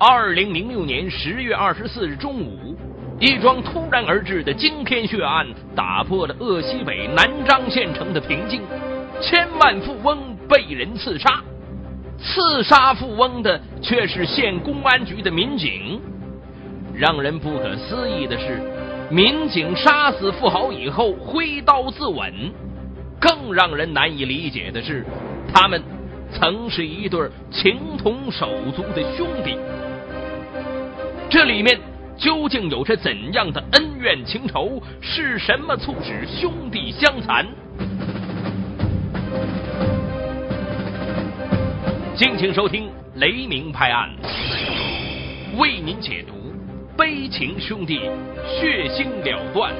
二零零六年十月二十四日中午，一桩突然而至的惊天血案打破了鄂西北南漳县城的平静。千万富翁被人刺杀，刺杀富翁的却是县公安局的民警。让人不可思议的是，民警杀死富豪以后挥刀自刎。更让人难以理解的是，他们曾是一对情同手足的兄弟。这里面究竟有着怎样的恩怨情仇？是什么促使兄弟相残？敬请收听《雷鸣拍案》，为您解读悲情兄弟血腥了断。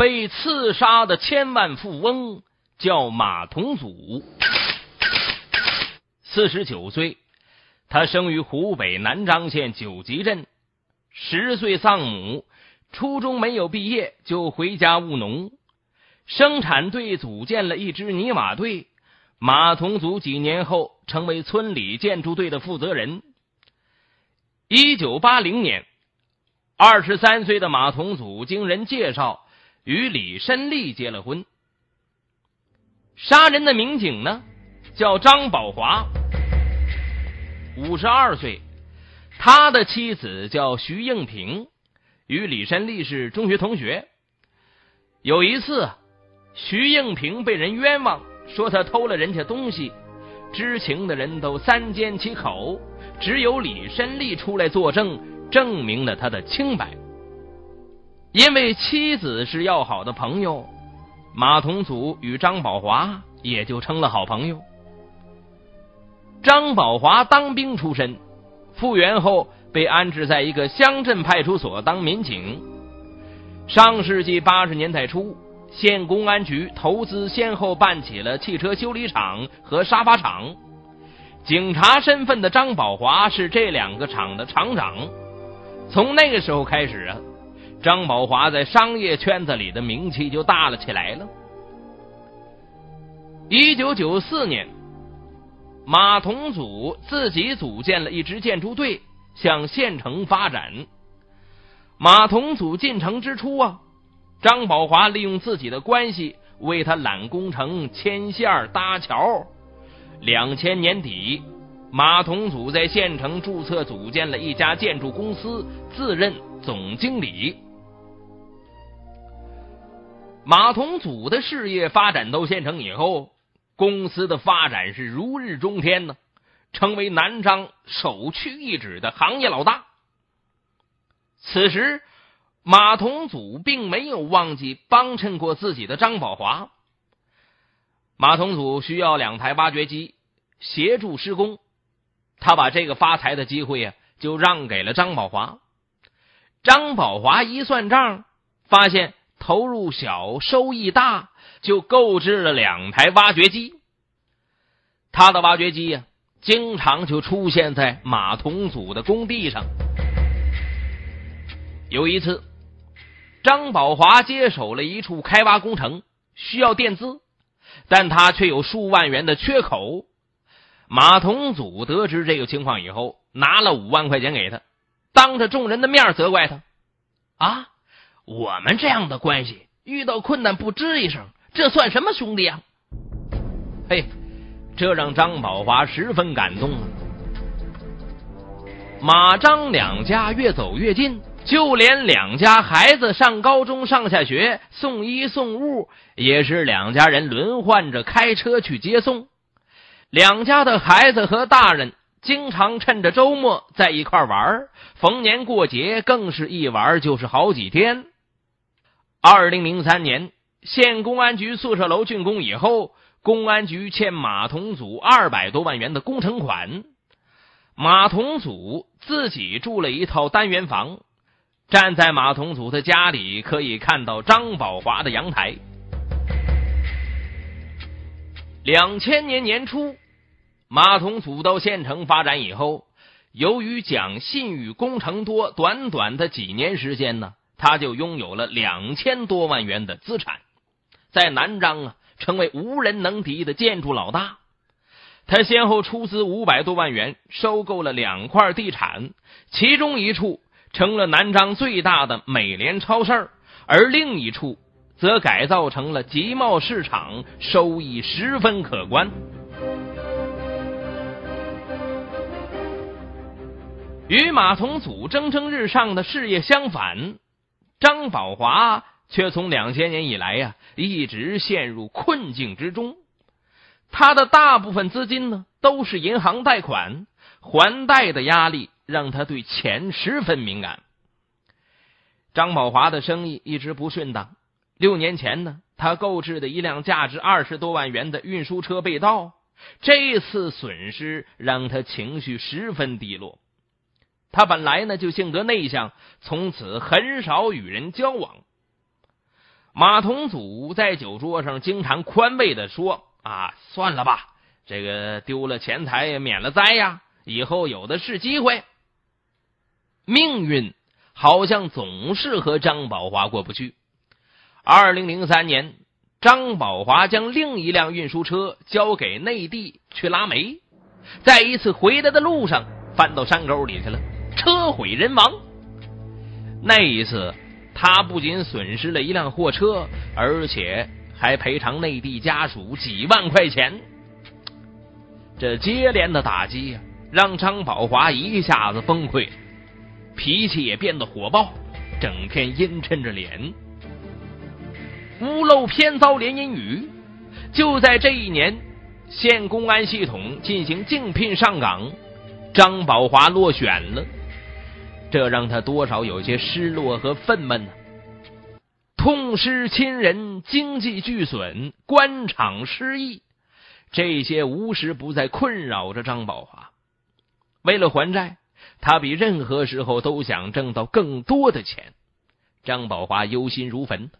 被刺杀的千万富翁叫马同祖，四十九岁，他生于湖北南漳县九集镇，十岁丧母，初中没有毕业就回家务农，生产队组建了一支泥瓦队，马同祖几年后成为村里建筑队的负责人。一九八零年，二十三岁的马同祖经人介绍。与李申利结了婚。杀人的民警呢，叫张宝华，五十二岁，他的妻子叫徐应平，与李申利是中学同学。有一次，徐应平被人冤枉，说他偷了人家东西，知情的人都三缄其口，只有李申利出来作证，证明了他的清白。因为妻子是要好的朋友，马同祖与张宝华也就成了好朋友。张宝华当兵出身，复员后被安置在一个乡镇派出所当民警。上世纪八十年代初，县公安局投资先后办起了汽车修理厂和沙发厂，警察身份的张宝华是这两个厂的厂长。从那个时候开始啊。张宝华在商业圈子里的名气就大了起来了。一九九四年，马同祖自己组建了一支建筑队，向县城发展。马同祖进城之初啊，张宝华利用自己的关系为他揽工程、牵线、搭桥。两千年底，马同祖在县城注册组建了一家建筑公司，自任总经理。马同祖的事业发展到县城以后，公司的发展是如日中天呢，成为南昌首屈一指的行业老大。此时，马同祖并没有忘记帮衬过自己的张宝华。马同祖需要两台挖掘机协助施工，他把这个发财的机会呀，就让给了张宝华。张宝华一算账，发现。投入小，收益大，就购置了两台挖掘机。他的挖掘机呀，经常就出现在马同祖的工地上。有一次，张宝华接手了一处开挖工程，需要垫资，但他却有数万元的缺口。马同祖得知这个情况以后，拿了五万块钱给他，当着众人的面责怪他：“啊！”我们这样的关系，遇到困难不吱一声，这算什么兄弟啊？嘿，这让张宝华十分感动。马张两家越走越近，就连两家孩子上高中、上下学，送衣送物，也是两家人轮换着开车去接送。两家的孩子和大人经常趁着周末在一块玩，逢年过节更是一玩就是好几天。二零零三年，县公安局宿舍楼竣工以后，公安局欠马同祖二百多万元的工程款。马同祖自己住了一套单元房，站在马同祖的家里，可以看到张宝华的阳台。两千年年初，马同祖到县城发展以后，由于讲信誉工程多，短短的几年时间呢，他就拥有了两千多万元的资产，在南漳啊，成为无人能敌的建筑老大。他先后出资五百多万元收购了两块地产，其中一处成了南漳最大的美联超市，而另一处则改造成了集贸市场，收益十分可观。与马同祖蒸蒸日上的事业相反，张宝华却从两千年以来呀，一直陷入困境之中。他的大部分资金呢，都是银行贷款，还贷的压力让他对钱十分敏感。张宝华的生意一直不顺当。六年前呢，他购置的一辆价值二十多万元的运输车被盗，这次损失让他情绪十分低落。他本来呢就性格内向，从此很少与人交往。马同祖在酒桌上经常宽慰的说。啊，算了吧，这个丢了钱财免了灾呀，以后有的是机会。命运好像总是和张宝华过不去。二零零三年，张宝华将另一辆运输车交给内地去拉煤，在一次回来的路上翻到山沟里去了，车毁人亡。那一次，他不仅损失了一辆货车，而且。还赔偿内地家属几万块钱，这接连的打击呀，让张宝华一下子崩溃，脾气也变得火爆，整天阴沉着脸。屋漏偏遭连阴雨，就在这一年，县公安系统进行竞聘上岗，张宝华落选了，这让他多少有些失落和愤懑呢。痛失亲人，经济巨损，官场失意，这些无时不在困扰着张宝华。为了还债，他比任何时候都想挣到更多的钱。张宝华忧心如焚，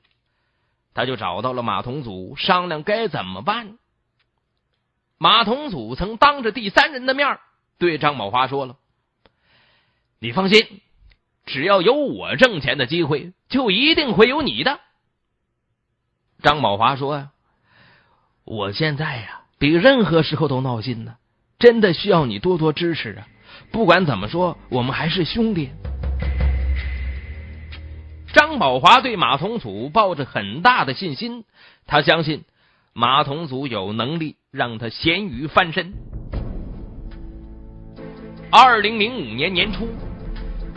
他就找到了马同祖商量该怎么办。马同祖曾当着第三人的面对张宝华说了：“你放心。”只要有我挣钱的机会，就一定会有你的。张宝华说：“呀，我现在呀，比任何时候都闹心呢，真的需要你多多支持啊！不管怎么说，我们还是兄弟。”张宝华对马同祖抱着很大的信心，他相信马同祖有能力让他咸鱼翻身。二零零五年年初。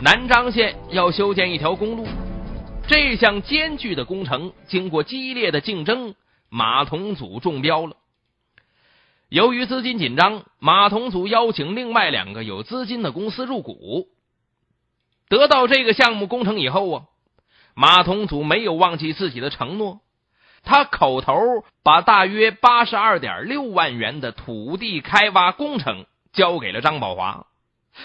南漳县要修建一条公路，这项艰巨的工程经过激烈的竞争，马同祖中标了。由于资金紧张，马同祖邀请另外两个有资金的公司入股。得到这个项目工程以后啊，马同祖没有忘记自己的承诺，他口头把大约八十二点六万元的土地开挖工程交给了张宝华。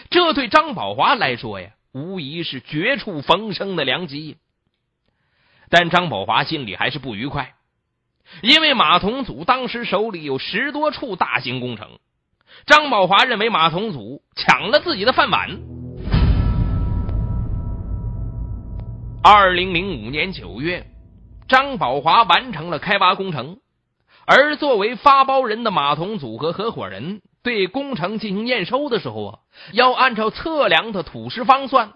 这对张宝华来说呀。无疑是绝处逢生的良机，但张宝华心里还是不愉快，因为马同祖当时手里有十多处大型工程，张宝华认为马同祖抢了自己的饭碗。二零零五年九月，张宝华完成了开挖工程，而作为发包人的马同祖和合伙人。对工程进行验收的时候啊，要按照测量的土石方算，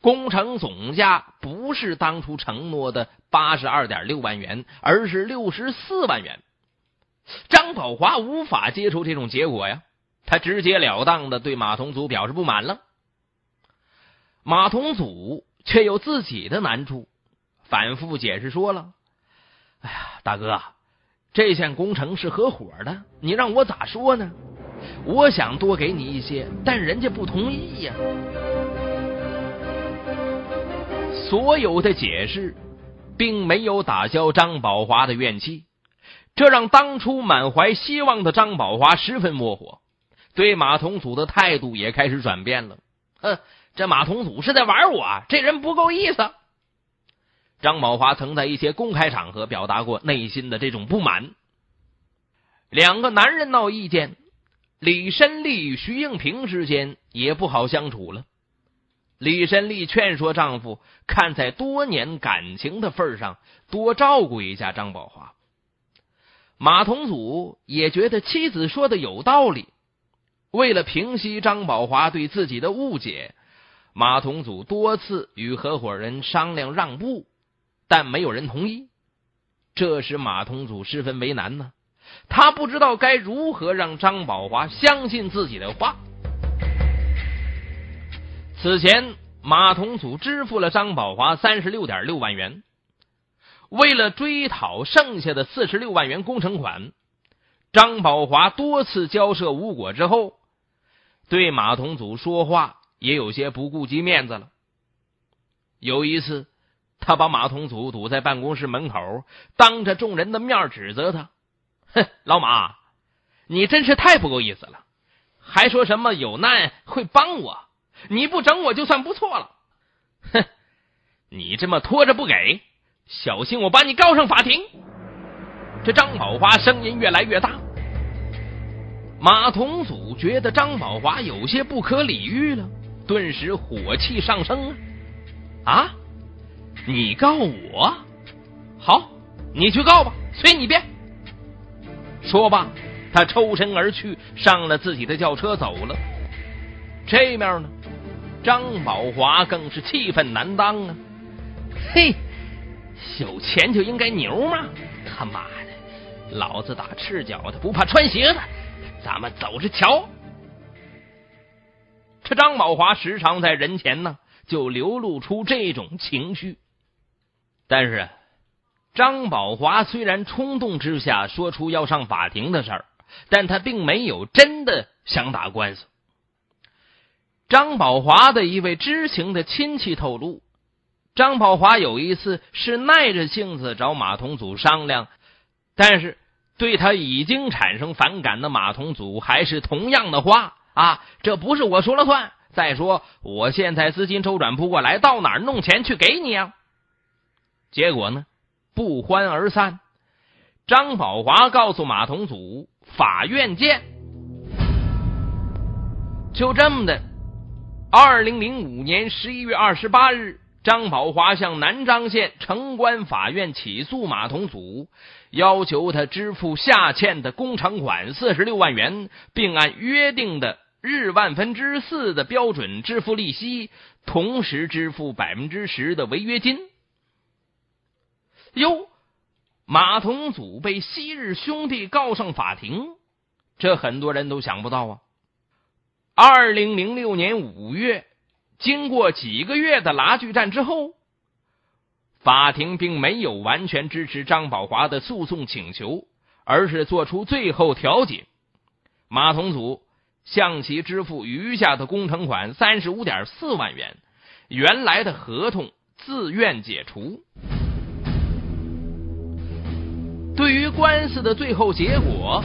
工程总价不是当初承诺的八十二点六万元，而是六十四万元。张宝华无法接受这种结果呀，他直截了当的对马同祖表示不满了。马同祖却有自己的难处，反复解释说了：“哎呀，大哥，这项工程是合伙的，你让我咋说呢？”我想多给你一些，但人家不同意呀。所有的解释并没有打消张宝华的怨气，这让当初满怀希望的张宝华十分窝火，对马同祖的态度也开始转变了。哼，这马同祖是在玩我，这人不够意思。张宝华曾在一些公开场合表达过内心的这种不满。两个男人闹意见。李申利与徐应平之间也不好相处了。李申利劝说丈夫，看在多年感情的份上，多照顾一下张宝华。马同祖也觉得妻子说的有道理。为了平息张宝华对自己的误解，马同祖多次与合伙人商量让步，但没有人同意。这使马同祖十分为难呢。他不知道该如何让张宝华相信自己的话。此前，马同祖支付了张宝华三十六点六万元。为了追讨剩下的四十六万元工程款，张宝华多次交涉无果之后，对马同祖说话也有些不顾及面子了。有一次，他把马同祖堵在办公室门口，当着众人的面指责他：“哼，老马，你真是太不够意思了，还说什么有难会帮我，你不整我就算不错了。哼，你这么拖着不给。”小心，我把你告上法庭！这张宝华声音越来越大。马同祖觉得张宝华有些不可理喻了，顿时火气上升啊！啊，你告我？好，你去告吧，随你便。说罢，他抽身而去，上了自己的轿车走了。这面呢，张宝华更是气愤难当啊！嘿。有钱就应该牛吗？他妈的，老子打赤脚的不怕穿鞋的，咱们走着瞧。这张宝华时常在人前呢，就流露出这种情绪。但是，张宝华虽然冲动之下说出要上法庭的事儿，但他并没有真的想打官司。张宝华的一位知情的亲戚透露。张宝华有一次是耐着性子找马同祖商量，但是对他已经产生反感的马同祖还是同样的话啊，这不是我说了算。再说我现在资金周转不过来，到哪儿弄钱去给你啊？结果呢，不欢而散。张宝华告诉马同祖：“法院见。”就这么的，二零零五年十一月二十八日。张宝华向南漳县城关法院起诉马同祖，要求他支付下欠的工程款四十六万元，并按约定的日万分之四的标准支付利息，同时支付百分之十的违约金。哟，马同祖被昔日兄弟告上法庭，这很多人都想不到啊！二零零六年五月。经过几个月的拉锯战之后，法庭并没有完全支持张宝华的诉讼请求，而是做出最后调解。马同祖向其支付余下的工程款三十五点四万元，原来的合同自愿解除。对于官司的最后结果，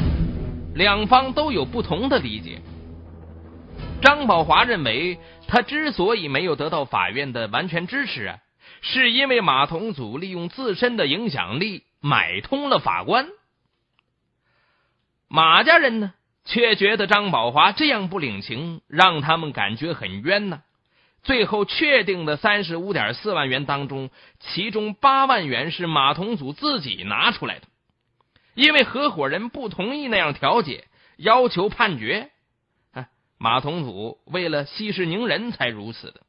两方都有不同的理解。张宝华认为，他之所以没有得到法院的完全支持啊，是因为马同祖利用自身的影响力买通了法官。马家人呢，却觉得张宝华这样不领情，让他们感觉很冤呢。最后确定的三十五点四万元当中，其中八万元是马同祖自己拿出来的，因为合伙人不同意那样调解，要求判决。马同祖为了息事宁人才如此的。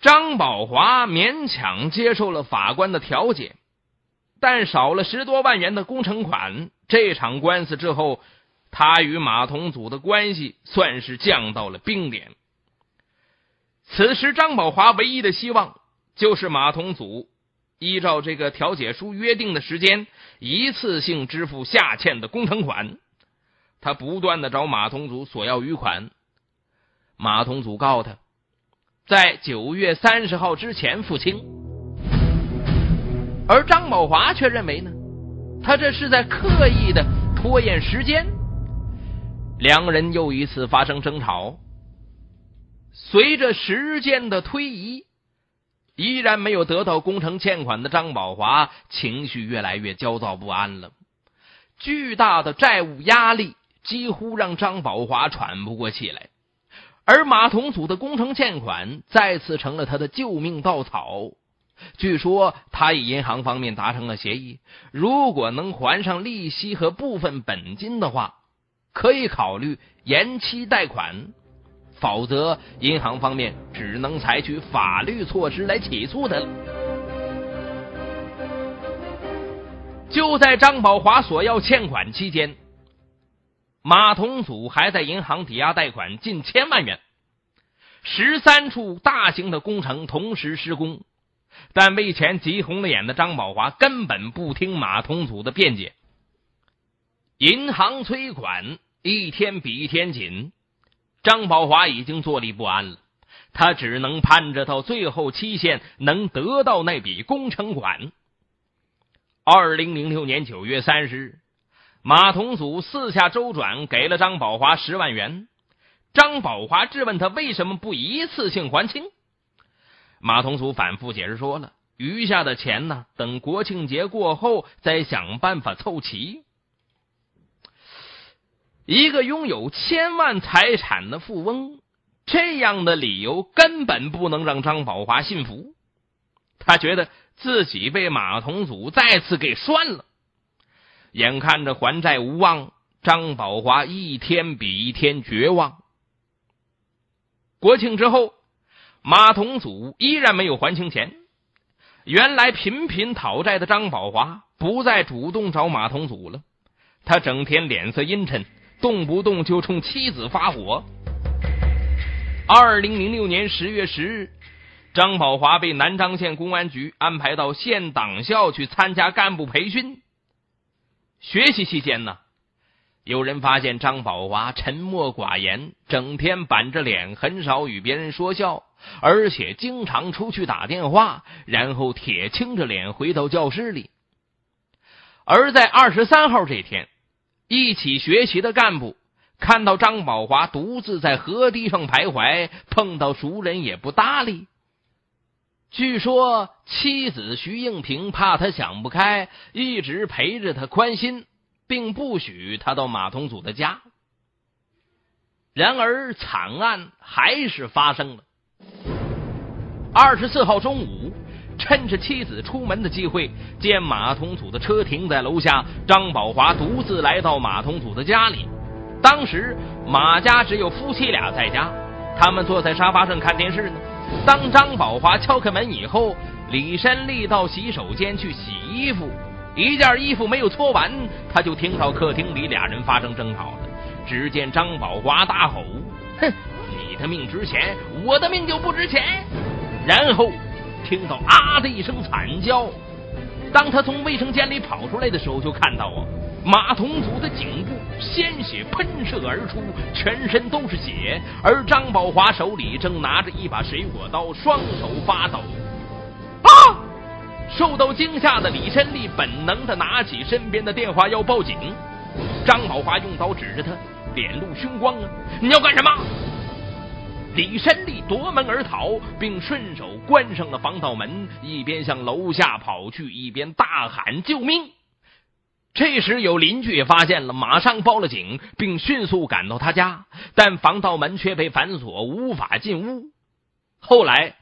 张宝华勉强接受了法官的调解，但少了十多万元的工程款。这场官司之后，他与马同祖的关系算是降到了冰点。此时，张宝华唯一的希望就是马同祖依照这个调解书约定的时间，一次性支付下欠的工程款。他不断的找马同祖索要余款，马同祖告他，在九月三十号之前付清，而张宝华却认为呢，他这是在刻意的拖延时间。两人又一次发生争吵。随着时间的推移，依然没有得到工程欠款的张宝华情绪越来越焦躁不安了，巨大的债务压力。几乎让张宝华喘不过气来。而马同祖的工程欠款再次成了他的救命稻草。据说他与银行方面达成了协议，如果能还上利息和部分本金的话，可以考虑延期贷款；否则，银行方面只能采取法律措施来起诉他了。就在张宝华索要欠款期间。马同祖还在银行抵押贷款近千万元，十三处大型的工程同时施工，但为钱急红了眼的张宝华根本不听马同祖的辩解。银行催款一天比一天紧，张宝华已经坐立不安了，他只能盼着到最后期限能得到那笔工程款。二零零六年九月三十日。马同祖四下周转，给了张宝华十万元。张宝华质问他为什么不一次性还清。马同祖反复解释说了，余下的钱呢，等国庆节过后再想办法凑齐。一个拥有千万财产的富翁，这样的理由根本不能让张宝华信服。他觉得自己被马同祖再次给涮了。眼看着还债无望，张宝华一天比一天绝望。国庆之后，马同祖依然没有还清钱。原来频频讨债的张宝华不再主动找马同祖了，他整天脸色阴沉，动不动就冲妻子发火。二零零六年十月十日，张宝华被南昌县公安局安排到县党校去参加干部培训。学习期间呢，有人发现张宝华沉默寡言，整天板着脸，很少与别人说笑，而且经常出去打电话，然后铁青着脸回到教室里。而在二十三号这天，一起学习的干部看到张宝华独自在河堤上徘徊，碰到熟人也不搭理。据说妻子徐应平怕他想不开，一直陪着他宽心，并不许他到马同祖的家。然而惨案还是发生了。二十四号中午，趁着妻子出门的机会，见马同祖的车停在楼下，张宝华独自来到马同祖的家里。当时马家只有夫妻俩在家，他们坐在沙发上看电视呢。当张宝华敲开门以后，李山立到洗手间去洗衣服，一件衣服没有搓完，他就听到客厅里俩人发生争吵了。只见张宝华大吼：“哼，你的命值钱，我的命就不值钱！”然后听到啊的一声惨叫。当他从卫生间里跑出来的时候，就看到啊。马同祖的颈部鲜血喷射而出，全身都是血，而张宝华手里正拿着一把水果刀，双手发抖。啊！受到惊吓的李申利本能的拿起身边的电话要报警。张宝华用刀指着他，脸露凶光啊！你要干什么？李山利夺门而逃，并顺手关上了防盗门，一边向楼下跑去，一边大喊救命。这时有邻居也发现了，马上报了警，并迅速赶到他家，但防盗门却被反锁，无法进屋。后来，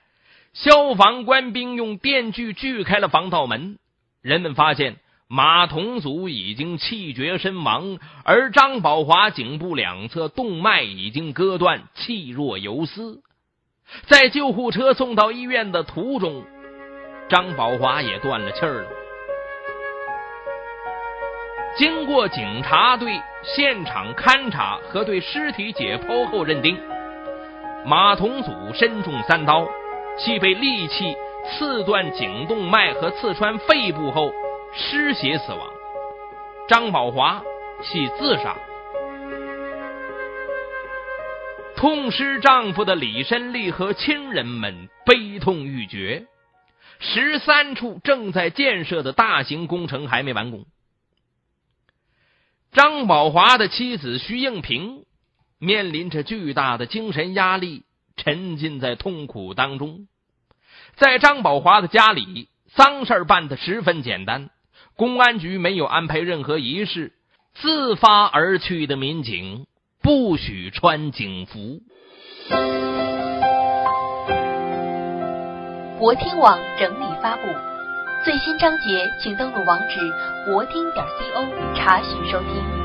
消防官兵用电锯锯开了防盗门，人们发现马同祖已经气绝身亡，而张宝华颈部两侧动脉已经割断，气若游丝。在救护车送到医院的途中，张宝华也断了气儿了。经过警察对现场勘查和对尸体解剖后认定，马同祖身中三刀，系被利器刺断颈动脉和刺穿肺部后失血死亡。张宝华系自杀。痛失丈夫的李申利和亲人们悲痛欲绝。十三处正在建设的大型工程还没完工。张宝华的妻子徐应平面临着巨大的精神压力，沉浸在痛苦当中。在张宝华的家里，丧事办得十分简单，公安局没有安排任何仪式，自发而去的民警不许穿警服。博听网整理发布，最新章节请登录网址博听点 co 查询收听。